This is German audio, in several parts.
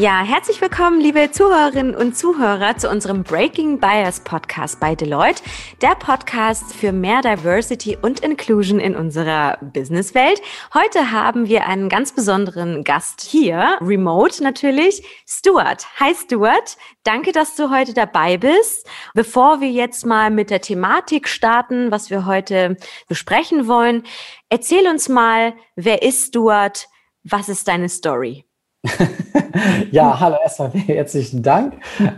Ja, herzlich willkommen, liebe Zuhörerinnen und Zuhörer, zu unserem Breaking Bias Podcast bei Deloitte, der Podcast für mehr Diversity und Inclusion in unserer Businesswelt. Heute haben wir einen ganz besonderen Gast hier, remote natürlich, Stuart. Hi Stuart, danke, dass du heute dabei bist. Bevor wir jetzt mal mit der Thematik starten, was wir heute besprechen wollen, erzähl uns mal, wer ist Stuart? Was ist deine Story? ja, hallo erstmal herzlichen Dank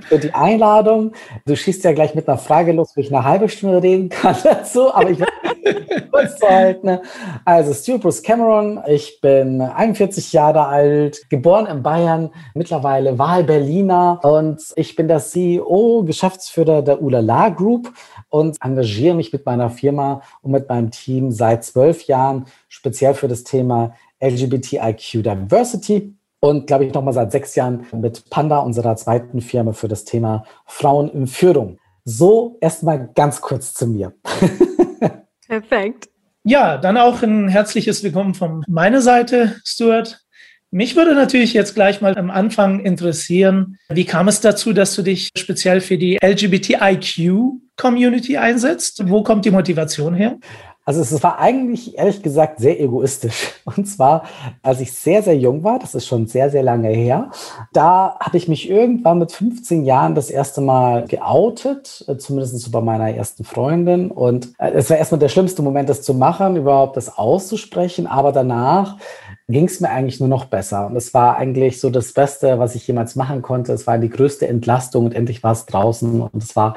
für die Einladung. Du schießt ja gleich mit einer Frage los, wo ich eine halbe Stunde reden kann dazu, aber ich werde kurz halten. Also, Stuart Bruce Cameron, ich bin 41 Jahre alt, geboren in Bayern, mittlerweile Wahl-Berliner und ich bin der CEO, Geschäftsführer der Ulala Group und engagiere mich mit meiner Firma und mit meinem Team seit zwölf Jahren speziell für das Thema LGBTIQ Diversity und glaube ich nochmal seit sechs Jahren mit Panda, unserer zweiten Firma, für das Thema Frauen in Führung. So erstmal ganz kurz zu mir. Perfekt. Ja, dann auch ein herzliches Willkommen von meiner Seite, Stuart. Mich würde natürlich jetzt gleich mal am Anfang interessieren, wie kam es dazu, dass du dich speziell für die LGBTIQ-Community einsetzt? Wo kommt die Motivation her? Also es war eigentlich ehrlich gesagt sehr egoistisch. Und zwar, als ich sehr, sehr jung war, das ist schon sehr, sehr lange her, da habe ich mich irgendwann mit 15 Jahren das erste Mal geoutet, äh, zumindest bei meiner ersten Freundin. Und äh, es war erstmal der schlimmste Moment, das zu machen, überhaupt das auszusprechen. Aber danach ging es mir eigentlich nur noch besser. Und es war eigentlich so das Beste, was ich jemals machen konnte. Es war die größte Entlastung und endlich war es draußen. Und es war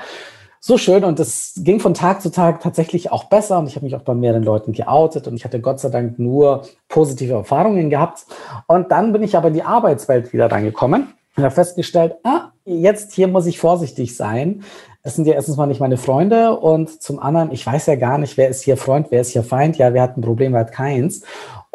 so schön und es ging von Tag zu Tag tatsächlich auch besser und ich habe mich auch bei mehreren Leuten geoutet und ich hatte Gott sei Dank nur positive Erfahrungen gehabt. Und dann bin ich aber in die Arbeitswelt wieder reingekommen und habe festgestellt, ah, jetzt hier muss ich vorsichtig sein. Es sind ja erstens mal nicht meine Freunde und zum anderen, ich weiß ja gar nicht, wer ist hier Freund, wer ist hier Feind. Ja, wer hat ein Problem, wer hat keins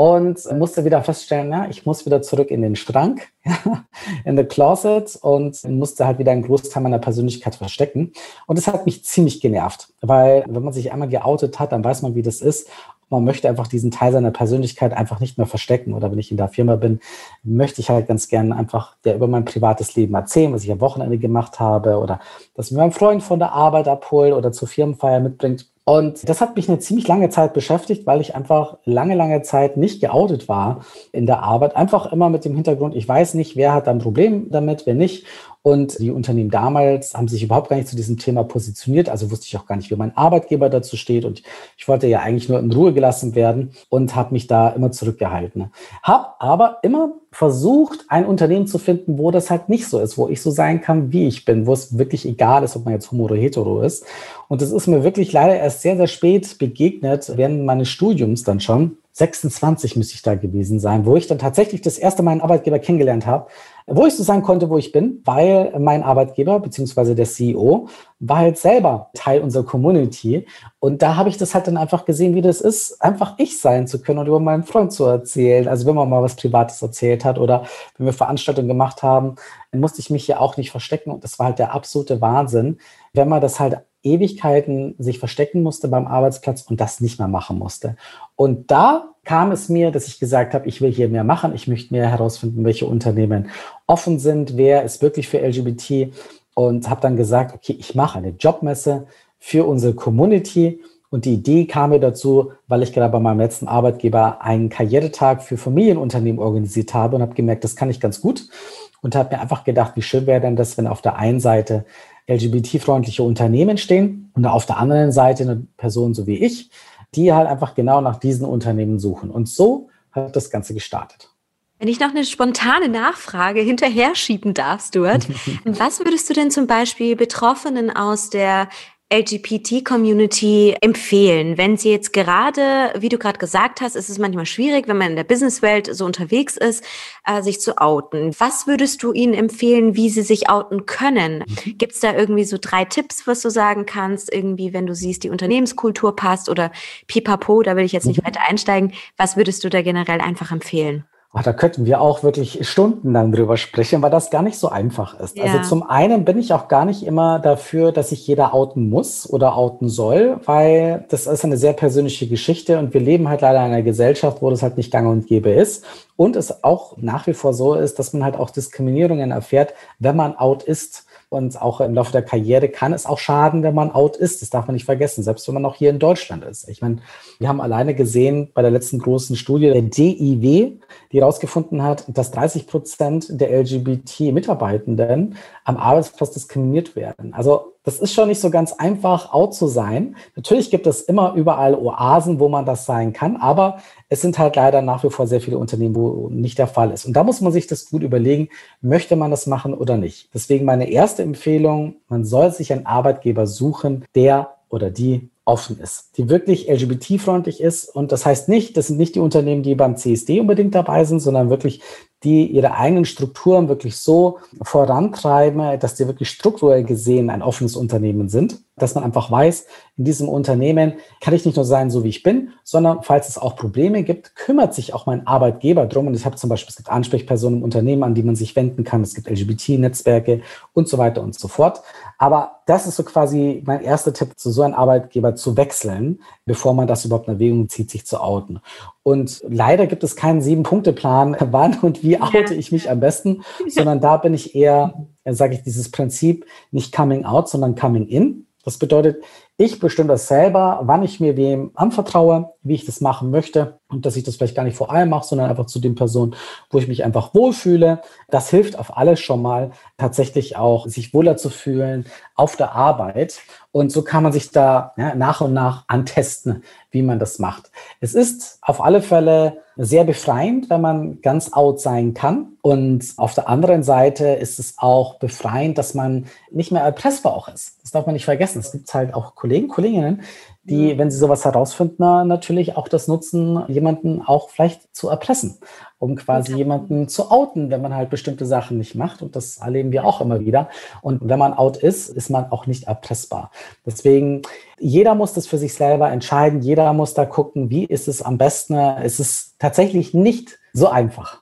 und musste wieder feststellen, ja, ich muss wieder zurück in den Schrank, in the closet und musste halt wieder einen Großteil meiner Persönlichkeit verstecken. Und das hat mich ziemlich genervt, weil wenn man sich einmal geoutet hat, dann weiß man, wie das ist. Man möchte einfach diesen Teil seiner Persönlichkeit einfach nicht mehr verstecken. Oder wenn ich in der Firma bin, möchte ich halt ganz gerne einfach der über mein privates Leben erzählen, was ich am Wochenende gemacht habe oder dass mir mein Freund von der Arbeit abholt oder zur Firmenfeier mitbringt. Und das hat mich eine ziemlich lange Zeit beschäftigt, weil ich einfach lange, lange Zeit nicht geoutet war in der Arbeit. Einfach immer mit dem Hintergrund, ich weiß nicht, wer hat ein Problem damit, wer nicht. Und die Unternehmen damals haben sich überhaupt gar nicht zu diesem Thema positioniert. Also wusste ich auch gar nicht, wie mein Arbeitgeber dazu steht. Und ich wollte ja eigentlich nur in Ruhe gelassen werden und habe mich da immer zurückgehalten. Hab aber immer versucht, ein Unternehmen zu finden, wo das halt nicht so ist, wo ich so sein kann, wie ich bin, wo es wirklich egal ist, ob man jetzt homo oder hetero ist. Und das ist mir wirklich leider erst sehr, sehr spät begegnet, während meines Studiums dann schon. 26 müsste ich da gewesen sein, wo ich dann tatsächlich das erste Mal einen Arbeitgeber kennengelernt habe, wo ich so sein konnte, wo ich bin, weil mein Arbeitgeber beziehungsweise der CEO war halt selber Teil unserer Community und da habe ich das halt dann einfach gesehen, wie das ist, einfach ich sein zu können und über meinen Freund zu erzählen. Also wenn man mal was Privates erzählt hat oder wenn wir Veranstaltungen gemacht haben, musste ich mich hier auch nicht verstecken und das war halt der absolute Wahnsinn, wenn man das halt Ewigkeiten sich verstecken musste beim Arbeitsplatz und das nicht mehr machen musste. Und da kam es mir, dass ich gesagt habe, ich will hier mehr machen, ich möchte mehr herausfinden, welche Unternehmen offen sind, wer ist wirklich für LGBT und habe dann gesagt, okay, ich mache eine Jobmesse für unsere Community. Und die Idee kam mir dazu, weil ich gerade bei meinem letzten Arbeitgeber einen Karrieretag für Familienunternehmen organisiert habe und habe gemerkt, das kann ich ganz gut. Und habe mir einfach gedacht, wie schön wäre denn das, wenn auf der einen Seite LGBT-freundliche Unternehmen stehen und auf der anderen Seite eine Person so wie ich, die halt einfach genau nach diesen Unternehmen suchen. Und so hat das Ganze gestartet. Wenn ich noch eine spontane Nachfrage hinterher schieben darf, Stuart, was würdest du denn zum Beispiel Betroffenen aus der LGBT-Community empfehlen? Wenn sie jetzt gerade, wie du gerade gesagt hast, ist es manchmal schwierig, wenn man in der Businesswelt so unterwegs ist, äh, sich zu outen. Was würdest du ihnen empfehlen, wie sie sich outen können? Mhm. Gibt es da irgendwie so drei Tipps, was du sagen kannst? Irgendwie, wenn du siehst, die Unternehmenskultur passt oder pipapo, da will ich jetzt nicht mhm. weiter einsteigen. Was würdest du da generell einfach empfehlen? Oh, da könnten wir auch wirklich stundenlang drüber sprechen, weil das gar nicht so einfach ist. Also ja. Also zum einen bin ich auch gar nicht immer dafür, dass sich jeder outen muss oder outen soll, weil das ist eine sehr persönliche Geschichte und wir leben halt leider in einer Gesellschaft, wo das halt nicht gang und gäbe ist. Und es auch nach wie vor so ist, dass man halt auch Diskriminierungen erfährt, wenn man out ist. Und auch im Laufe der Karriere kann es auch schaden, wenn man out ist. Das darf man nicht vergessen, selbst wenn man auch hier in Deutschland ist. Ich meine, wir haben alleine gesehen bei der letzten großen Studie der DIW, die herausgefunden hat, dass 30 Prozent der LGBT-Mitarbeitenden am Arbeitsplatz diskriminiert werden. Also das ist schon nicht so ganz einfach, out zu sein. Natürlich gibt es immer überall Oasen, wo man das sein kann, aber es sind halt leider nach wie vor sehr viele Unternehmen, wo nicht der Fall ist. Und da muss man sich das gut überlegen, möchte man das machen oder nicht. Deswegen meine erste Empfehlung, man soll sich einen Arbeitgeber suchen, der oder die offen ist, die wirklich LGBT-freundlich ist. Und das heißt nicht, das sind nicht die Unternehmen, die beim CSD unbedingt dabei sind, sondern wirklich die ihre eigenen Strukturen wirklich so vorantreiben, dass die wirklich strukturell gesehen ein offenes Unternehmen sind, dass man einfach weiß, in diesem Unternehmen kann ich nicht nur sein, so wie ich bin, sondern falls es auch Probleme gibt, kümmert sich auch mein Arbeitgeber drum. Und ich habe zum Beispiel, es gibt Ansprechpersonen im Unternehmen, an die man sich wenden kann. Es gibt LGBT-Netzwerke und so weiter und so fort. Aber das ist so quasi mein erster Tipp, zu so einem Arbeitgeber zu wechseln, bevor man das überhaupt in Erwägung zieht, sich zu outen. Und leider gibt es keinen Sieben-Punkte-Plan, wann und wie oute ich mich am besten, sondern da bin ich eher, sage ich, dieses Prinzip nicht coming out, sondern coming in. Das bedeutet, ich bestimme das selber, wann ich mir wem anvertraue, wie ich das machen möchte und dass ich das vielleicht gar nicht vor allem mache, sondern einfach zu den Personen, wo ich mich einfach wohlfühle. Das hilft auf alles schon mal, tatsächlich auch sich wohler zu fühlen auf der Arbeit. Und so kann man sich da ja, nach und nach antesten, wie man das macht. Es ist auf alle Fälle sehr befreiend, wenn man ganz out sein kann. Und auf der anderen Seite ist es auch befreiend, dass man nicht mehr erpressbar auch ist. Das darf man nicht vergessen. Es gibt halt auch Kollegen, Kolleginnen, die, wenn sie sowas herausfinden, natürlich auch das nutzen, jemanden auch vielleicht zu erpressen, um quasi jemanden zu outen, wenn man halt bestimmte Sachen nicht macht. Und das erleben wir auch immer wieder. Und wenn man out ist, ist man auch nicht erpressbar. Deswegen, jeder muss das für sich selber entscheiden. Jeder muss da gucken, wie ist es am besten. Es ist tatsächlich nicht so einfach.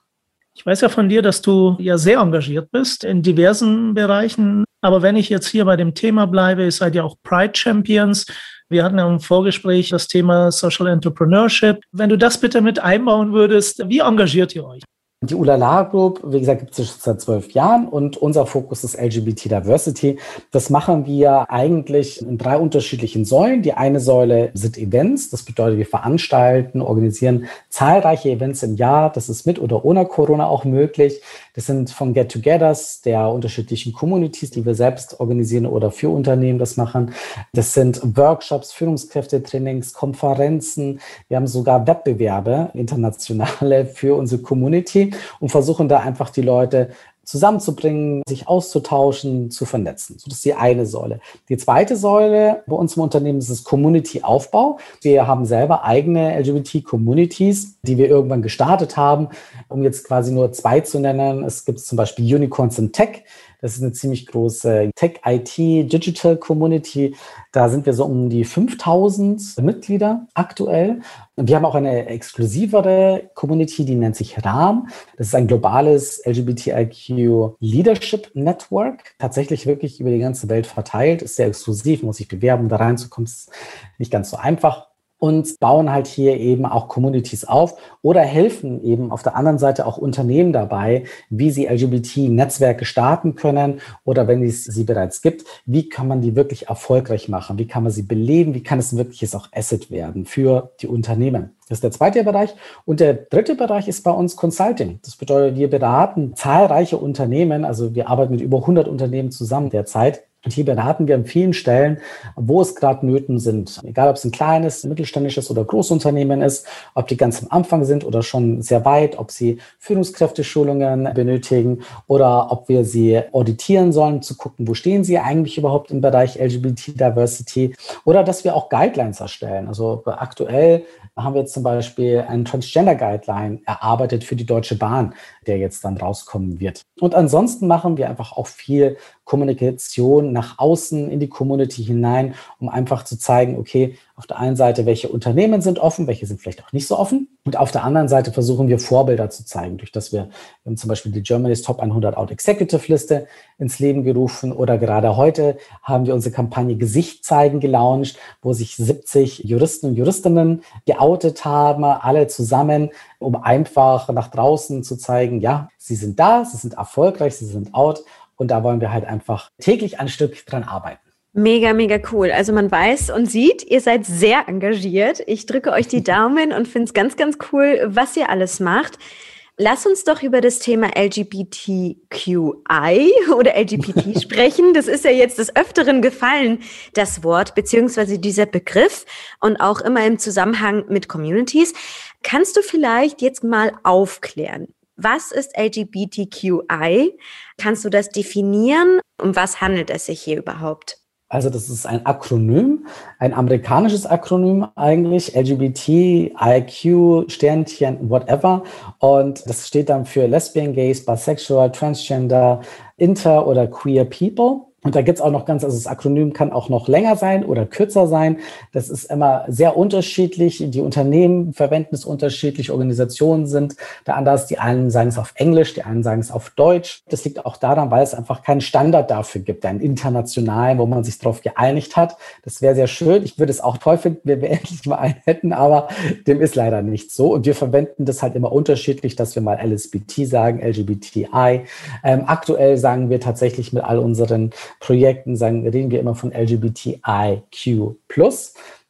Ich weiß ja von dir, dass du ja sehr engagiert bist in diversen Bereichen. Aber wenn ich jetzt hier bei dem Thema bleibe, ihr seid ja auch Pride Champions. Wir hatten im Vorgespräch das Thema Social Entrepreneurship. Wenn du das bitte mit einbauen würdest, wie engagiert ihr euch? Die Ulala Group, wie gesagt, gibt es seit zwölf Jahren und unser Fokus ist LGBT Diversity. Das machen wir eigentlich in drei unterschiedlichen Säulen. Die eine Säule sind Events. Das bedeutet, wir veranstalten, organisieren zahlreiche Events im Jahr. Das ist mit oder ohne Corona auch möglich. Das sind von Get-togethers der unterschiedlichen Communities, die wir selbst organisieren oder für Unternehmen das machen. Das sind Workshops, Führungskräftetrainings, Konferenzen. Wir haben sogar Wettbewerbe, internationale für unsere Community und versuchen da einfach die Leute zusammenzubringen, sich auszutauschen, zu vernetzen. So, das ist die eine Säule. Die zweite Säule bei uns im Unternehmen ist das Community-Aufbau. Wir haben selber eigene LGBT-Communities, die wir irgendwann gestartet haben. Um jetzt quasi nur zwei zu nennen, es gibt zum Beispiel Unicorns in Tech. Das ist eine ziemlich große Tech-IT-Digital-Community. Da sind wir so um die 5000 Mitglieder aktuell. Und wir haben auch eine exklusivere Community, die nennt sich RAM. Das ist ein globales LGBTIQ Leadership Network. Tatsächlich wirklich über die ganze Welt verteilt. Ist sehr exklusiv, muss sich bewerben, da reinzukommen. Ist nicht ganz so einfach und bauen halt hier eben auch Communities auf oder helfen eben auf der anderen Seite auch Unternehmen dabei, wie sie LGBT-Netzwerke starten können oder wenn es sie bereits gibt, wie kann man die wirklich erfolgreich machen, wie kann man sie beleben, wie kann es ein wirkliches auch Asset werden für die Unternehmen. Das ist der zweite Bereich. Und der dritte Bereich ist bei uns Consulting. Das bedeutet, wir beraten zahlreiche Unternehmen, also wir arbeiten mit über 100 Unternehmen zusammen derzeit und hier beraten wir an vielen Stellen, wo es gerade Nöten sind. Egal, ob es ein kleines, mittelständisches oder Großunternehmen ist, ob die ganz am Anfang sind oder schon sehr weit, ob sie Führungskräfteschulungen benötigen oder ob wir sie auditieren sollen, zu gucken, wo stehen sie eigentlich überhaupt im Bereich LGBT Diversity oder dass wir auch Guidelines erstellen. Also aktuell haben wir zum Beispiel einen Transgender Guideline erarbeitet für die Deutsche Bahn, der jetzt dann rauskommen wird. Und ansonsten machen wir einfach auch viel Kommunikation nach außen in die Community hinein, um einfach zu zeigen, okay, Auf der einen Seite, welche Unternehmen sind offen, welche sind vielleicht auch nicht so offen. Und auf der anderen Seite versuchen wir Vorbilder zu zeigen, durch das wir, zum Beispiel die Germany's Top 100 Out Executive Liste ins Leben gerufen oder gerade heute haben wir unsere Kampagne Gesicht zeigen gelauncht, wo sich 70 Juristen und Juristinnen geoutet haben, alle zusammen, um einfach nach draußen zu zeigen, ja, sie sind da, sie sind erfolgreich, sie sind out und da wollen wir halt einfach täglich ein Stück dran arbeiten. Mega, mega cool. Also man weiß und sieht, ihr seid sehr engagiert. Ich drücke euch die Daumen und finde es ganz, ganz cool, was ihr alles macht. Lass uns doch über das Thema LGBTQI oder LGBT sprechen. Das ist ja jetzt des Öfteren gefallen, das Wort, beziehungsweise dieser Begriff und auch immer im Zusammenhang mit Communities. Kannst du vielleicht jetzt mal aufklären? Was ist LGBTQI? Kannst du das definieren? Um was handelt es sich hier überhaupt? Also das ist ein Akronym, ein amerikanisches Akronym eigentlich, LGBT, IQ, Sternchen, whatever. Und das steht dann für Lesbian, Gays, Bisexual, Transgender, Inter oder Queer People. Und da gibt's auch noch ganz, also das Akronym kann auch noch länger sein oder kürzer sein. Das ist immer sehr unterschiedlich. Die Unternehmen verwenden es unterschiedlich, Organisationen sind da anders. Die einen sagen es auf Englisch, die einen sagen es auf Deutsch. Das liegt auch daran, weil es einfach keinen Standard dafür gibt, einen internationalen, wo man sich darauf geeinigt hat. Das wäre sehr schön. Ich würde es auch toll finden, wenn wir endlich mal einen hätten, aber dem ist leider nicht so. Und wir verwenden das halt immer unterschiedlich, dass wir mal LSBT sagen, LGBTI. Ähm, aktuell sagen wir tatsächlich mit all unseren Projekten sagen, reden wir immer von LGBTIQ+,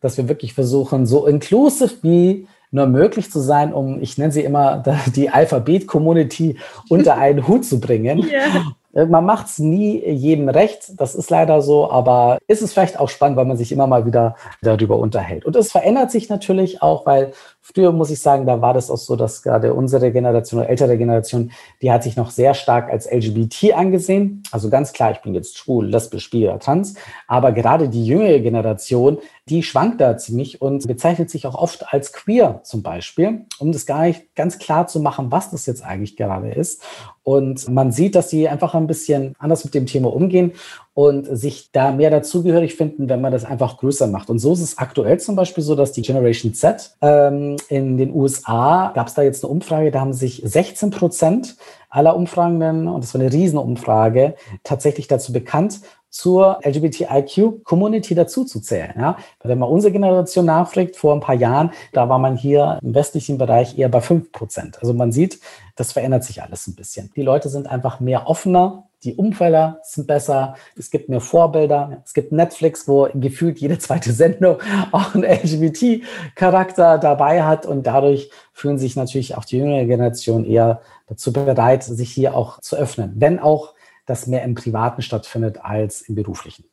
dass wir wirklich versuchen, so inclusive wie nur möglich zu sein, um, ich nenne sie immer, die Alphabet-Community unter einen Hut zu bringen. Yeah. Äh, man macht es nie jedem recht, das ist leider so, aber ist es vielleicht auch spannend, weil man sich immer mal wieder darüber unterhält. Und es verändert sich natürlich auch, weil früher muss ich sagen, da war das auch so, dass gerade unsere Generation oder ältere Generation, die hat sich noch sehr stark als LGBT angesehen. Also ganz klar, ich bin jetzt schwul, lesbisch, bi oder trans. Aber gerade die jüngere Generation, die schwankt da ziemlich und bezeichnet sich auch oft als queer zum Beispiel, um das gar nicht ganz klar zu machen, was das jetzt eigentlich gerade ist. Und man sieht, dass sie einfach ein bisschen anders mit dem Thema umgehen und sich da mehr dazugehörig finden, wenn man das einfach größer macht. Und so ist es aktuell zum Beispiel so, dass die Generation Z ähm, in den USA, gab es da jetzt eine Umfrage, da haben sich 16 Prozent aller Umfragenden, und das war eine Riesenumfrage, tatsächlich dazu bekannt, zur LGBTIQ-Community dazuzuzählen. Ja? Wenn man unsere Generation nachfragt, vor ein paar Jahren, da war man hier im westlichen Bereich eher bei fünf Prozent. Also man sieht, das verändert sich alles ein bisschen. Die Leute sind einfach mehr offener, die Umfelder sind besser, es gibt mehr Vorbilder, es gibt Netflix, wo gefühlt jede zweite Sendung auch einen LGBT-Charakter dabei hat und dadurch fühlen sich natürlich auch die jüngere Generation eher dazu bereit, sich hier auch zu öffnen, wenn auch das mehr im Privaten stattfindet als im Beruflichen.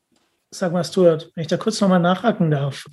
Sag mal, Stuart, wenn ich da kurz nochmal nachhaken darf.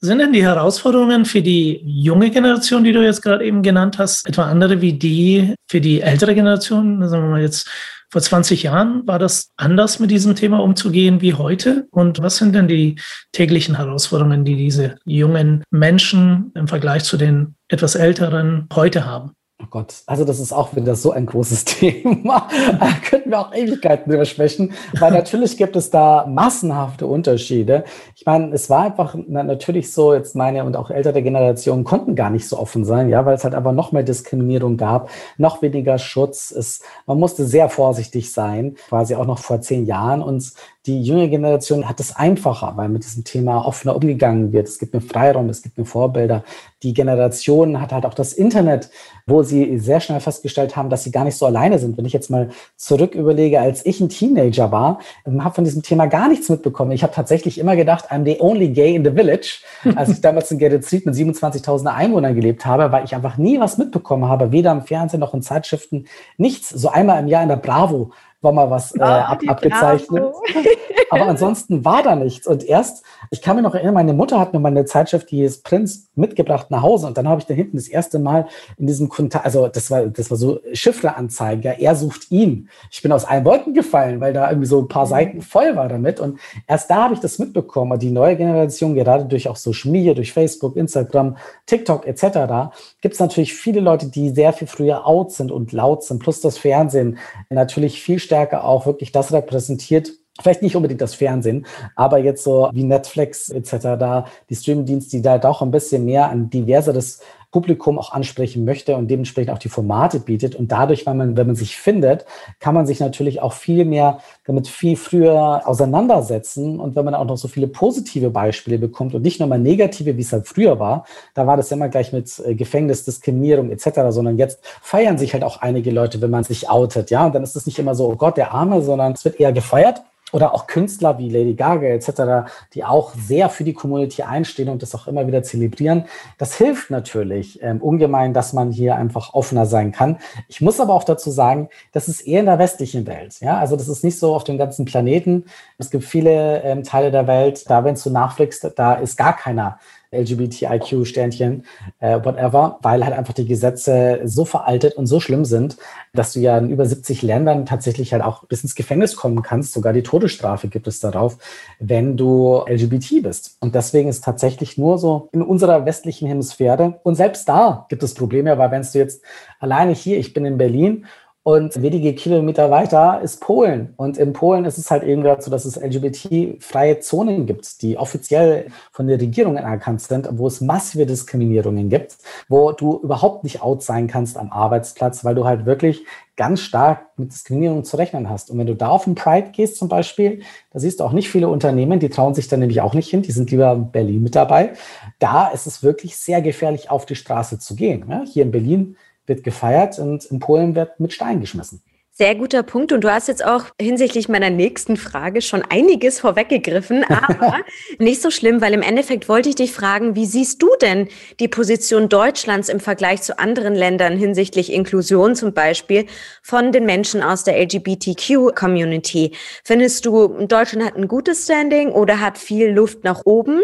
Sind denn die Herausforderungen für die junge Generation, die du jetzt gerade eben genannt hast, etwa andere wie die für die ältere Generation? Sagen wir mal jetzt vor 20 Jahren, war das anders mit diesem Thema umzugehen wie heute? Und was sind denn die täglichen Herausforderungen, die diese jungen Menschen im Vergleich zu den etwas älteren heute haben? Oh Gott, also das ist auch wieder so ein großes Thema. Da könnten wir auch Ewigkeiten drüber sprechen, weil natürlich gibt es da massenhafte Unterschiede. Ich meine, es war einfach natürlich so, jetzt meine und auch ältere Generationen konnten gar nicht so offen sein, ja, weil es halt einfach noch mehr Diskriminierung gab, noch weniger Schutz. Es, man musste sehr vorsichtig sein, quasi auch noch vor zehn Jahren. Und die junge Generation hat es einfacher, weil mit diesem Thema offener umgegangen wird. Es gibt mir Freiraum, es gibt mir Vorbilder. Die Generation hat halt auch das Internet, wo sie sehr schnell festgestellt haben, dass sie gar nicht so alleine sind. Wenn ich jetzt mal zurück überlege, als ich ein Teenager war, habe von diesem Thema gar nichts mitbekommen. Ich habe tatsächlich immer gedacht, I'm the only gay in the village. Als ich damals in Gerrit Street mit 27.000 Einwohnern gelebt habe, weil ich einfach nie was mitbekommen habe, weder im Fernsehen noch in Zeitschriften, nichts. So einmal im Jahr in der Bravo war mal was äh, ab, abgezeichnet. Aber ansonsten war da nichts. Und erst, ich kann mich noch erinnern, meine Mutter hat mir mal eine Zeitschrift, die ist Prinz, mitgebracht nach Hause. Und dann habe ich da hinten das erste Mal in diesem Kontakt, also das war, das war so Chiffreanzeige, ja, er sucht ihn. Ich bin aus allen Wolken gefallen, weil da irgendwie so ein paar mhm. Seiten voll war damit. Und erst da habe ich das mitbekommen. Und die neue Generation, gerade durch auch Social Media, durch Facebook, Instagram, TikTok etc., gibt es natürlich viele Leute, die sehr viel früher out sind und laut sind, plus das Fernsehen natürlich viel stärker auch wirklich das repräsentiert, vielleicht nicht unbedingt das Fernsehen, aber jetzt so wie Netflix etc., da die Streamingdienste, die da doch ein bisschen mehr ein diverseres Publikum auch ansprechen möchte und dementsprechend auch die Formate bietet. Und dadurch, wenn man, wenn man sich findet, kann man sich natürlich auch viel mehr damit viel früher auseinandersetzen. Und wenn man auch noch so viele positive Beispiele bekommt und nicht nur mal negative, wie es halt früher war, da war das immer gleich mit äh, Gefängnis, Diskriminierung etc., sondern jetzt feiern sich halt auch einige Leute, wenn man sich outet. Ja, und dann ist es nicht immer so, oh Gott, der Arme, sondern es wird eher gefeiert oder auch Künstler wie Lady Gaga etc., die auch sehr für die Community einstehen und das auch immer wieder zelebrieren. Das hilft natürlich ähm, ungemein, dass man hier einfach offener sein kann. Ich muss aber auch dazu sagen, das ist eher in der westlichen Welt. Ja, also das ist nicht so auf dem ganzen Planeten. Es gibt viele ähm, Teile der Welt, da wenn du nachfliegst, da ist gar keiner LGBTIQ-Sternchen, äh, whatever, weil halt einfach die Gesetze so veraltet und so schlimm sind, dass du ja in über 70 Ländern tatsächlich halt auch bis ins Gefängnis kommen kannst. Sogar die Todesstrafe gibt es darauf, wenn du LGBT bist. Und deswegen ist tatsächlich nur so in unserer westlichen Hemisphäre. Und selbst da gibt es Probleme, weil wenn du jetzt alleine hier, ich bin in Berlin und wenige Kilometer weiter ist Polen. Und in Polen ist es halt eben gerade so, dass es LGBT-freie Zonen gibt, die offiziell von der Regierung anerkannt sind, wo es massive Diskriminierungen gibt, wo du überhaupt nicht out sein kannst am Arbeitsplatz, weil du halt wirklich ganz stark mit Diskriminierung zu rechnen hast. Und wenn du da auf den Pride gehst zum Beispiel, da siehst du auch nicht viele Unternehmen, die trauen sich dann nämlich auch nicht hin, die sind lieber in Berlin mit dabei. Da ist es wirklich sehr gefährlich, auf die Straße zu gehen. Hier in Berlin wird gefeiert und in Polen wird mit Stein geschmissen. Sehr guter Punkt. Und du hast jetzt auch hinsichtlich meiner nächsten Frage schon einiges vorweggegriffen, aber nicht so schlimm, weil im Endeffekt wollte ich dich fragen, wie siehst du denn die Position Deutschlands im Vergleich zu anderen Ländern hinsichtlich Inklusion zum Beispiel von den Menschen aus der LGBTQ-Community? Findest du, Deutschland hat ein gutes Standing oder hat viel Luft nach oben?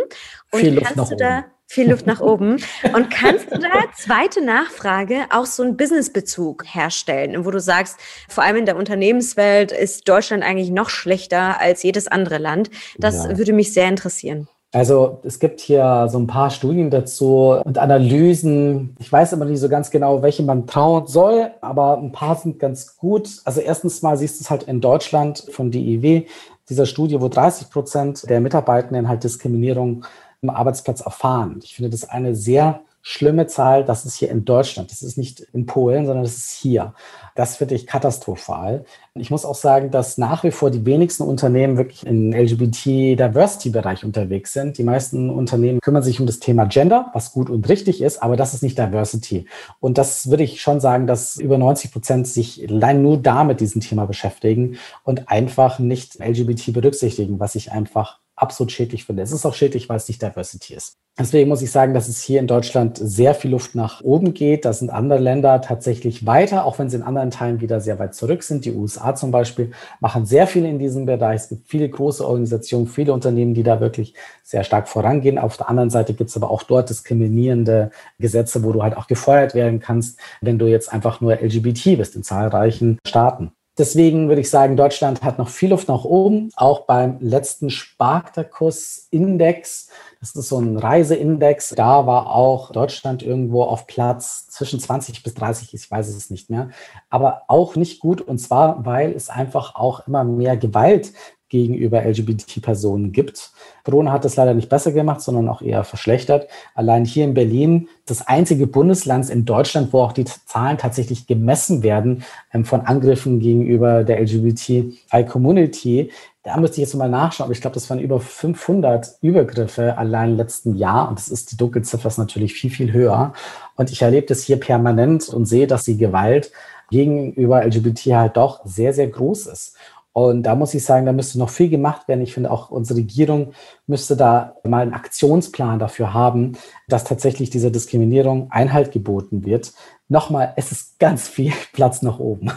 Und viel Luft nach oben viel Luft nach oben. Und kannst du da, zweite Nachfrage, auch so einen Businessbezug herstellen, wo du sagst, vor allem in der Unternehmenswelt ist Deutschland eigentlich noch schlechter als jedes andere Land. Das ja. würde mich sehr interessieren. Also es gibt hier so ein paar Studien dazu und Analysen. Ich weiß aber nicht so ganz genau, welche man trauen soll, aber ein paar sind ganz gut. Also erstens mal siehst du es halt in Deutschland von DIW, dieser Studie, wo 30 Prozent der Mitarbeitenden halt Diskriminierung Arbeitsplatz erfahren. Ich finde das eine sehr schlimme Zahl. Das ist hier in Deutschland. Das ist nicht in Polen, sondern das ist hier. Das finde ich katastrophal. Ich muss auch sagen, dass nach wie vor die wenigsten Unternehmen wirklich im LGBT-Diversity-Bereich unterwegs sind. Die meisten Unternehmen kümmern sich um das Thema Gender, was gut und richtig ist, aber das ist nicht Diversity. Und das würde ich schon sagen, dass über 90 Prozent sich allein nur da mit diesem Thema beschäftigen und einfach nicht LGBT berücksichtigen, was ich einfach absolut schädlich finde. Es ist auch schädlich, weil es nicht Diversity ist. Deswegen muss ich sagen, dass es hier in Deutschland sehr viel Luft nach oben geht. Da sind andere Länder tatsächlich weiter, auch wenn sie in anderen Teilen wieder sehr weit zurück sind. Die USA zum Beispiel machen sehr viel in diesem Bereich. Es gibt viele große Organisationen, viele Unternehmen, die da wirklich sehr stark vorangehen. Auf der anderen Seite gibt es aber auch dort diskriminierende Gesetze, wo du halt auch gefeuert werden kannst, wenn du jetzt einfach nur LGBT bist in zahlreichen Staaten. Deswegen würde ich sagen, Deutschland hat noch viel Luft nach oben. Auch beim letzten Spartakus-Index, das ist so ein Reiseindex, da war auch Deutschland irgendwo auf Platz zwischen 20 bis 30, ich weiß es nicht mehr, aber auch nicht gut. Und zwar, weil es einfach auch immer mehr Gewalt gegenüber LGBT-Personen gibt. Corona hat das leider nicht besser gemacht, sondern auch eher verschlechtert. Allein hier in Berlin, das einzige Bundesland in Deutschland, wo auch die Zahlen tatsächlich gemessen werden ähm, von Angriffen gegenüber der LGBTI-Community. Da müsste ich jetzt mal nachschauen, aber ich glaube, das waren über 500 Übergriffe allein im letzten Jahr und das ist die Dunkelziffer ist natürlich viel, viel höher. Und ich erlebe das hier permanent und sehe, dass die Gewalt gegenüber LGBT halt doch sehr, sehr groß ist. Und da muss ich sagen, da müsste noch viel gemacht werden. Ich finde auch unsere Regierung müsste da mal einen Aktionsplan dafür haben, dass tatsächlich dieser Diskriminierung Einhalt geboten wird. Nochmal, es ist ganz viel Platz nach oben.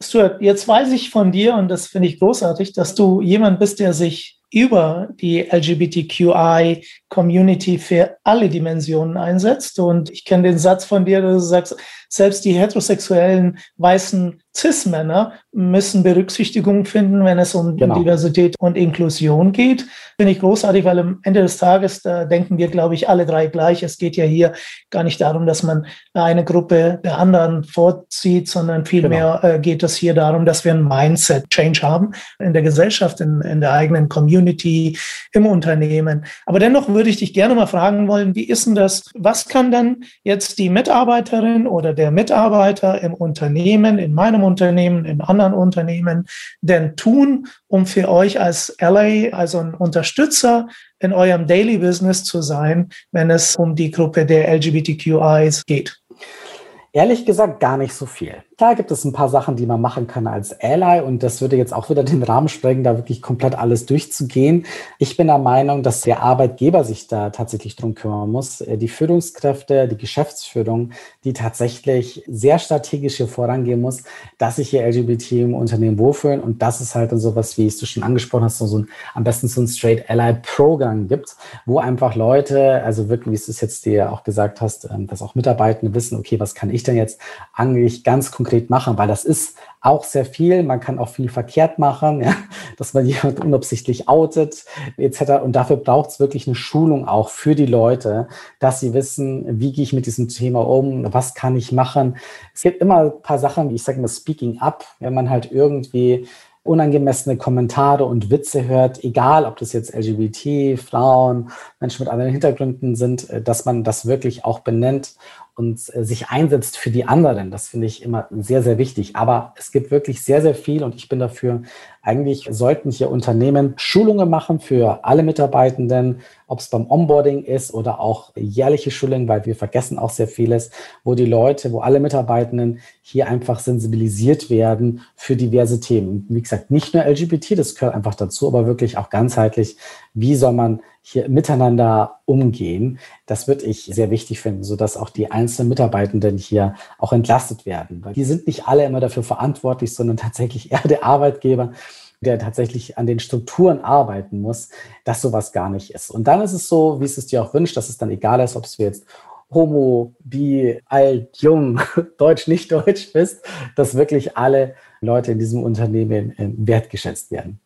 Stuart, jetzt weiß ich von dir, und das finde ich großartig, dass du jemand bist, der sich über die LGBTQI-Community für alle Dimensionen einsetzt. Und ich kenne den Satz von dir, dass du sagst, selbst die heterosexuellen weißen CIS-Männer müssen Berücksichtigung finden, wenn es um genau. Diversität und Inklusion geht. Finde ich großartig, weil am Ende des Tages, da denken wir, glaube ich, alle drei gleich. Es geht ja hier gar nicht darum, dass man eine Gruppe der anderen vorzieht, sondern vielmehr genau. äh, geht es hier darum, dass wir ein Mindset-Change haben in der Gesellschaft, in, in der eigenen Community, im Unternehmen. Aber dennoch würde ich dich gerne mal fragen wollen, wie ist denn das? Was kann dann jetzt die Mitarbeiterin oder der Mitarbeiter im Unternehmen, in meinem Unternehmen, in anderen Unternehmen denn tun, um für euch als LA, also ein Unterstützer in eurem Daily Business zu sein, wenn es um die Gruppe der LGBTQIs geht? Ehrlich gesagt gar nicht so viel. Klar gibt es ein paar Sachen, die man machen kann als Ally und das würde jetzt auch wieder den Rahmen sprengen, da wirklich komplett alles durchzugehen. Ich bin der Meinung, dass der Arbeitgeber sich da tatsächlich drum kümmern muss. Äh, die Führungskräfte, die Geschäftsführung, die tatsächlich sehr strategisch hier vorangehen muss, dass sich hier LGBT im Unternehmen wohlfühlen und dass es halt dann sowas, wie du schon angesprochen hast, so ein, am besten so ein Straight Ally Programm gibt, wo einfach Leute, also wirklich, wie es jetzt dir auch gesagt hast, ähm, dass auch Mitarbeitende wissen, okay, was kann ich denn jetzt eigentlich ganz konkret konkret machen, weil das ist auch sehr viel. Man kann auch viel verkehrt machen, ja, dass man jemand unabsichtlich outet, etc. Und dafür braucht es wirklich eine Schulung auch für die Leute, dass sie wissen, wie gehe ich mit diesem Thema um, was kann ich machen. Es gibt immer ein paar Sachen, wie ich sage mal, Speaking Up, wenn man halt irgendwie unangemessene Kommentare und Witze hört, egal ob das jetzt LGBT, Frauen, Menschen mit anderen Hintergründen sind, äh, dass man das wirklich auch benennt und äh, sich einsetzt für die anderen. Das finde ich immer sehr, sehr wichtig. Aber es gibt wirklich sehr, sehr viel und ich bin dafür, eigentlich sollten hier Unternehmen Schulungen machen für alle Mitarbeitenden, ob es beim Onboarding ist oder auch jährliche Schulungen, weil wir vergessen auch sehr vieles, wo die Leute, wo alle Mitarbeitenden hier einfach sensibilisiert werden für diverse Themen. Wie gesagt, nicht nur LGBT, das gehört einfach dazu, aber wirklich auch ganzheitlich, wie soll man hier miteinander umgehen. Das würde ich sehr wichtig finden, sodass auch die einzelnen Mitarbeitenden hier auch entlastet werden. Weil die sind nicht alle immer dafür verantwortlich, sondern tatsächlich eher der Arbeitgeber, der tatsächlich an den Strukturen arbeiten muss, dass sowas gar nicht ist. Und dann ist es so, wie es es dir auch wünscht, dass es dann egal ist, ob es jetzt Homo, Bi, alt, jung, deutsch, nicht deutsch bist, dass wirklich alle Leute in diesem Unternehmen äh, wertgeschätzt werden.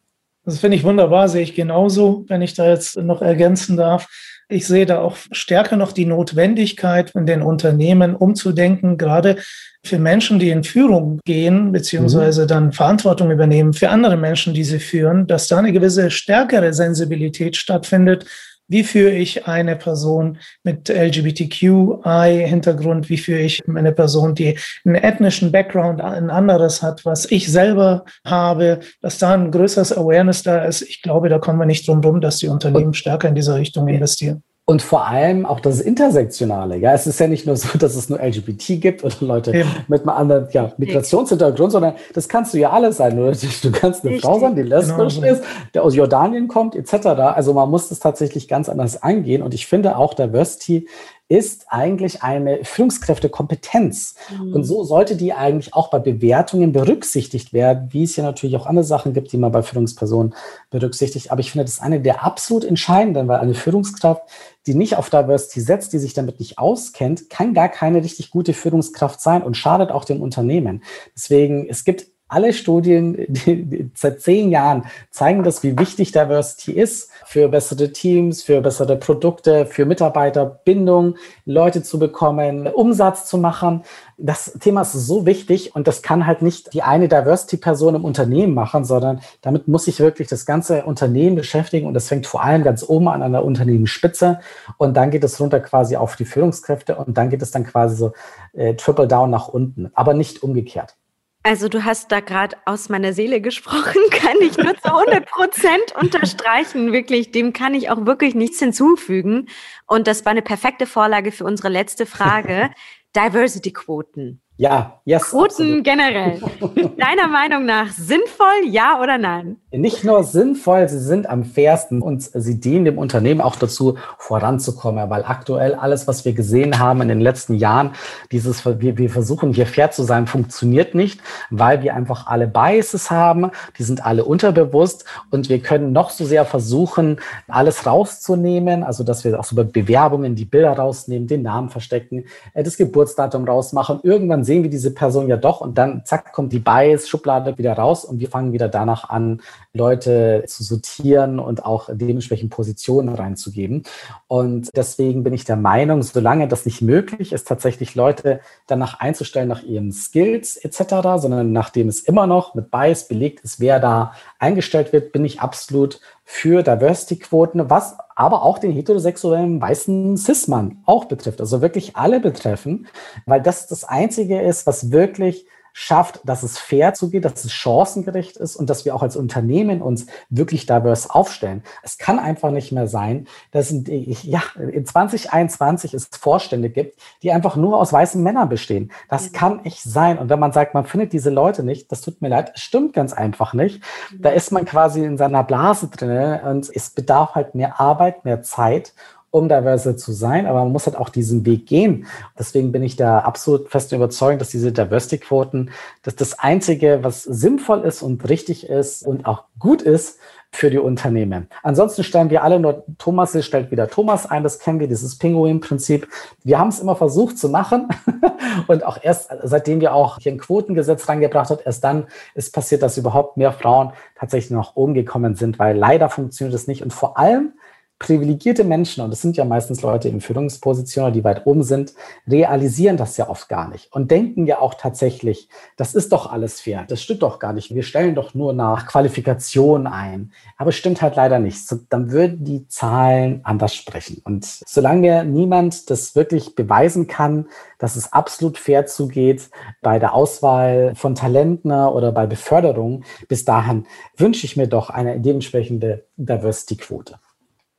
Das finde ich wunderbar, sehe ich genauso, wenn ich da jetzt noch ergänzen darf. Ich sehe da auch stärker noch die Notwendigkeit, in den Unternehmen umzudenken, gerade für Menschen, die in Führung gehen, beziehungsweise mhm. dann Verantwortung übernehmen für andere Menschen, die sie führen, dass da eine gewisse stärkere Sensibilität stattfindet wie führe ich eine Person mit LGBTQI-Hintergrund? Wie führe ich eine Person, die einen ethnischen Background, ein anderes hat, was ich selber habe, dass da ein größeres Awareness da ist? Ich glaube, da kommen wir nicht drum rum, dass die Unternehmen stärker in diese Richtung investieren. Und vor allem auch das Intersektionale. Ja, es ist ja nicht nur so, dass es nur LGBT gibt oder Leute Eben. mit einem anderen ja, Migrationshintergrund, sondern das kannst du ja alles sein. Oder du kannst eine Richtig. Frau sein, die lesbisch genau. ist, der aus Jordanien kommt, etc. Also man muss das tatsächlich ganz anders angehen. Und ich finde auch Diversity ist eigentlich eine Führungskräftekompetenz. Mhm. Und so sollte die eigentlich auch bei Bewertungen berücksichtigt werden, wie es ja natürlich auch andere Sachen gibt, die man bei Führungspersonen berücksichtigt. Aber ich finde, das ist eine der absolut entscheidenden, weil eine Führungskraft, die nicht auf Diversity setzt, die sich damit nicht auskennt, kann gar keine richtig gute Führungskraft sein und schadet auch dem Unternehmen. Deswegen, es gibt alle Studien die, seit zehn Jahren zeigen das, wie wichtig Diversity ist für bessere Teams, für bessere Produkte, für Mitarbeiterbindung, Leute zu bekommen, Umsatz zu machen. Das Thema ist so wichtig und das kann halt nicht die eine Diversity-Person im Unternehmen machen, sondern damit muss sich wirklich das ganze Unternehmen beschäftigen und das fängt vor allem ganz oben an, an der Unternehmensspitze und dann geht es runter quasi auf die Führungskräfte und dann geht es dann quasi so äh, triple down nach unten, aber nicht umgekehrt. Also du hast da gerade aus meiner Seele gesprochen, kann ich nur zu 100 Prozent unterstreichen. Wirklich, dem kann ich auch wirklich nichts hinzufügen. Und das war eine perfekte Vorlage für unsere letzte Frage. Diversity-Quoten. Ja, yes. Quoten absolut. generell. Deiner Meinung nach sinnvoll, ja oder nein? Nicht nur sinnvoll, sie sind am fairsten und sie dienen dem Unternehmen auch dazu, voranzukommen, weil aktuell alles, was wir gesehen haben in den letzten Jahren, dieses, wir, wir versuchen hier fair zu sein, funktioniert nicht, weil wir einfach alle Biases haben, die sind alle unterbewusst und wir können noch so sehr versuchen, alles rauszunehmen, also dass wir auch so bei Bewerbungen die Bilder rausnehmen, den Namen verstecken, äh, das Geburtsdatum rausmachen. Irgendwann sehen wir diese Person ja doch und dann zack kommt die Bias-Schublade wieder raus und wir fangen wieder danach an, Leute zu sortieren und auch dementsprechend Positionen reinzugeben. Und deswegen bin ich der Meinung, solange das nicht möglich ist, tatsächlich Leute danach einzustellen, nach ihren Skills etc., sondern nachdem es immer noch mit Bias belegt ist, wer da eingestellt wird, bin ich absolut für Diversity-Quoten, was aber auch den heterosexuellen weißen Cis-Mann auch betrifft. Also wirklich alle betreffen, weil das das Einzige ist, was wirklich schafft, dass es fair zugeht, dass es chancengerecht ist und dass wir auch als Unternehmen uns wirklich divers aufstellen. Es kann einfach nicht mehr sein, dass ja, in 2021 es Vorstände gibt, die einfach nur aus weißen Männern bestehen. Das mhm. kann nicht sein. Und wenn man sagt, man findet diese Leute nicht, das tut mir leid, es stimmt ganz einfach nicht. Da ist man quasi in seiner Blase drin und es bedarf halt mehr Arbeit, mehr Zeit um diverse zu sein, aber man muss halt auch diesen Weg gehen. Deswegen bin ich da absolut fest überzeugt, dass diese Diversity-Quoten, dass das Einzige, was sinnvoll ist und richtig ist und auch gut ist für die Unternehmen. Ansonsten stellen wir alle nur Thomas, stellt wieder Thomas ein, das kennen wir, dieses Pinguin-Prinzip. Wir haben es immer versucht zu machen und auch erst, seitdem wir auch hier ein Quotengesetz reingebracht haben, erst dann ist passiert, dass überhaupt mehr Frauen tatsächlich oben gekommen sind, weil leider funktioniert es nicht und vor allem privilegierte Menschen, und das sind ja meistens Leute in Führungspositionen, die weit oben sind, realisieren das ja oft gar nicht und denken ja auch tatsächlich, das ist doch alles fair, das stimmt doch gar nicht, wir stellen doch nur nach Qualifikation ein. Aber stimmt halt leider nicht. So, dann würden die Zahlen anders sprechen. Und solange niemand das wirklich beweisen kann, dass es absolut fair zugeht bei der Auswahl von Talenten oder bei Beförderung, bis dahin wünsche ich mir doch eine dementsprechende Diversity-Quote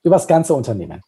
übers ganze Unternehmen.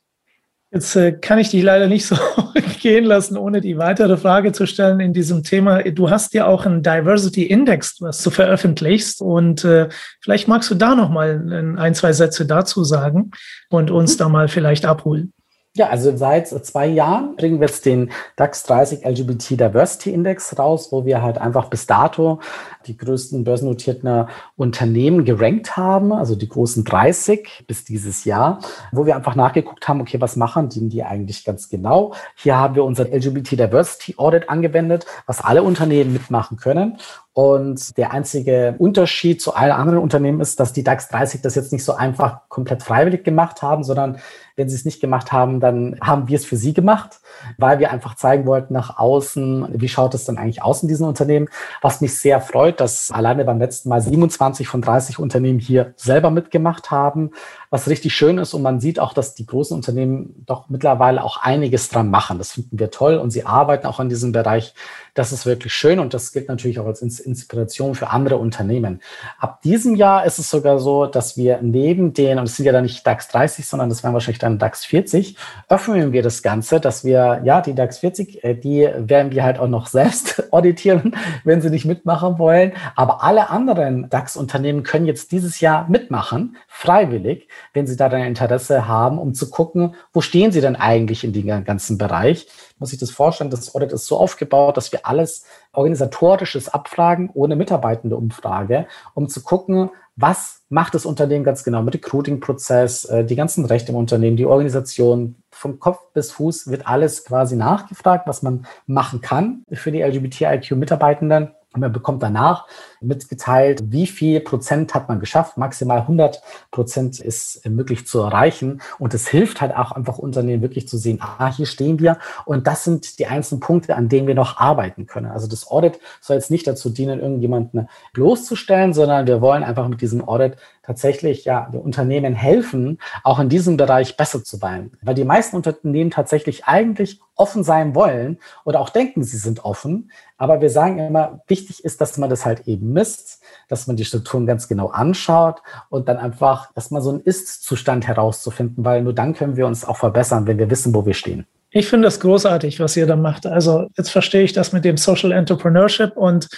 Jetzt äh, kann ich dich leider nicht so gehen lassen, ohne die weitere Frage zu stellen in diesem Thema. Du hast ja auch einen Diversity Index, was du veröffentlichst. Und äh, vielleicht magst du da noch mal ein, zwei Sätze dazu sagen und uns mhm. da mal vielleicht abholen. Ja, also seit zwei Jahren bringen wir jetzt den DAX 30 LGBT Diversity Index raus, wo wir halt einfach bis dato die größten börsennotierten Unternehmen gerankt haben, also die großen 30 bis dieses Jahr, wo wir einfach nachgeguckt haben, okay, was machen die, die eigentlich ganz genau? Hier haben wir unser LGBT Diversity Audit angewendet, was alle Unternehmen mitmachen können. Und der einzige Unterschied zu allen anderen Unternehmen ist, dass die DAX 30 das jetzt nicht so einfach komplett freiwillig gemacht haben, sondern wenn sie es nicht gemacht haben, dann haben wir es für sie gemacht, weil wir einfach zeigen wollten nach außen, wie schaut es dann eigentlich aus in diesen Unternehmen. Was mich sehr freut, dass alleine beim letzten Mal 27 von 30 Unternehmen hier selber mitgemacht haben, was richtig schön ist. Und man sieht auch, dass die großen Unternehmen doch mittlerweile auch einiges dran machen. Das finden wir toll und sie arbeiten auch in diesem Bereich. Das ist wirklich schön und das gilt natürlich auch als Inspiration für andere Unternehmen. Ab diesem Jahr ist es sogar so, dass wir neben den, und es sind ja dann nicht DAX 30, sondern das wären wahrscheinlich dann DAX 40, öffnen wir das Ganze, dass wir, ja, die DAX 40, äh, die werden wir halt auch noch selbst auditieren, wenn sie nicht mitmachen wollen. Aber alle anderen DAX-Unternehmen können jetzt dieses Jahr mitmachen, freiwillig, wenn sie da dann Interesse haben, um zu gucken, wo stehen sie denn eigentlich in dem ganzen Bereich muss sich das vorstellen, das Audit ist so aufgebaut, dass wir alles organisatorisches abfragen, ohne mitarbeitende Umfrage, um zu gucken, was macht das Unternehmen ganz genau mit Recruiting-Prozess, äh, die ganzen Rechte im Unternehmen, die Organisation, vom Kopf bis Fuß wird alles quasi nachgefragt, was man machen kann für die LGBTIQ-Mitarbeitenden. Man bekommt danach mitgeteilt, wie viel Prozent hat man geschafft. Maximal 100 Prozent ist möglich zu erreichen. Und es hilft halt auch einfach Unternehmen wirklich zu sehen, ah, hier stehen wir. Und das sind die einzelnen Punkte, an denen wir noch arbeiten können. Also das Audit soll jetzt nicht dazu dienen, irgendjemanden bloßzustellen, sondern wir wollen einfach mit diesem Audit tatsächlich ja den Unternehmen helfen, auch in diesem Bereich besser zu sein. Weil die meisten Unternehmen tatsächlich eigentlich offen sein wollen oder auch denken, sie sind offen. Aber wir sagen immer, wichtig ist, dass man das halt eben misst, dass man die Strukturen ganz genau anschaut und dann einfach erstmal so einen Ist-Zustand herauszufinden, weil nur dann können wir uns auch verbessern, wenn wir wissen, wo wir stehen. Ich finde das großartig, was ihr da macht. Also jetzt verstehe ich das mit dem Social Entrepreneurship und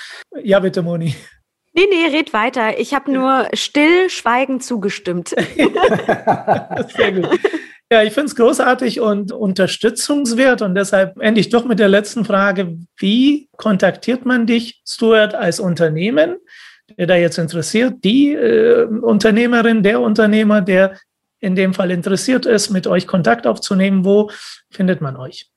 ja, bitte, Moni. Nee, nee, red weiter. Ich habe nur stillschweigend zugestimmt. Sehr gut. Ja, ich finde es großartig und unterstützungswert und deshalb ende ich doch mit der letzten Frage. Wie kontaktiert man dich, Stuart, als Unternehmen, der da jetzt interessiert, die äh, Unternehmerin, der Unternehmer, der in dem Fall interessiert ist, mit euch Kontakt aufzunehmen? Wo findet man euch?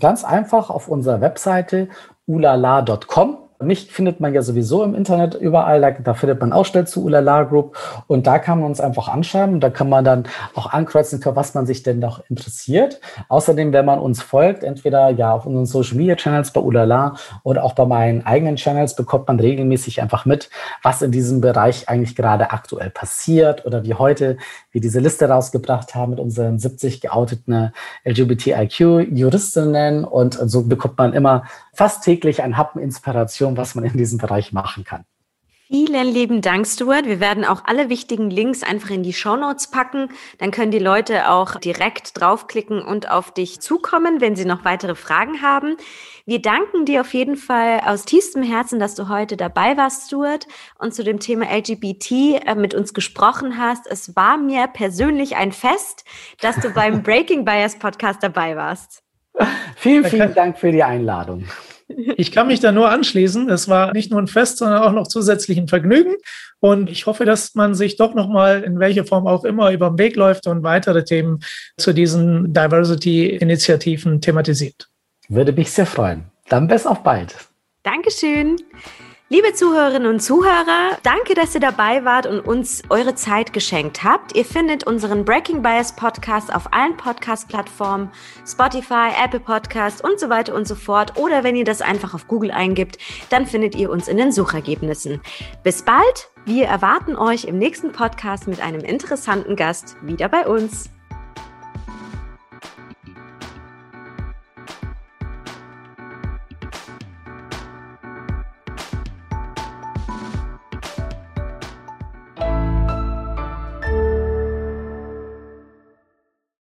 Ganz einfach auf unserer Webseite ulala.com. Mich findet man ja sowieso im Internet überall. Da, da findet man auch schnell zu Ulala Group. Und da kann man uns einfach anschreiben. Da kann man dann auch ankreuzen, für was man sich denn noch interessiert. Außerdem, wenn man uns folgt, entweder ja auf unseren Social Media Channels bei Ulala oder auch bei meinen eigenen Channels, bekommt man regelmäßig einfach mit, was in diesem Bereich eigentlich gerade aktuell passiert oder wie heute wir diese Liste rausgebracht haben mit unseren 70 geouteten LGBTIQ-Juristinnen. Und so bekommt man immer fast täglich ein Happen Inspiration, was man in diesem Bereich machen kann. Vielen lieben Dank, Stuart. Wir werden auch alle wichtigen Links einfach in die Shownotes packen. Dann können die Leute auch direkt draufklicken und auf dich zukommen, wenn sie noch weitere Fragen haben. Wir danken dir auf jeden Fall aus tiefstem Herzen, dass du heute dabei warst, Stuart, und zu dem Thema LGBT äh, mit uns gesprochen hast. Es war mir persönlich ein Fest, dass du beim Breaking Bias Podcast dabei warst. Vielen, vielen Dank für die Einladung. Ich kann mich da nur anschließen. Es war nicht nur ein Fest, sondern auch noch zusätzlich ein Vergnügen. Und ich hoffe, dass man sich doch nochmal in welcher Form auch immer über den Weg läuft und weitere Themen zu diesen Diversity-Initiativen thematisiert. Würde mich sehr freuen. Dann bis auf bald. Dankeschön. Liebe Zuhörerinnen und Zuhörer, danke, dass ihr dabei wart und uns eure Zeit geschenkt habt. Ihr findet unseren Breaking Bias Podcast auf allen Podcast-Plattformen, Spotify, Apple Podcast und so weiter und so fort. Oder wenn ihr das einfach auf Google eingibt, dann findet ihr uns in den Suchergebnissen. Bis bald. Wir erwarten euch im nächsten Podcast mit einem interessanten Gast wieder bei uns.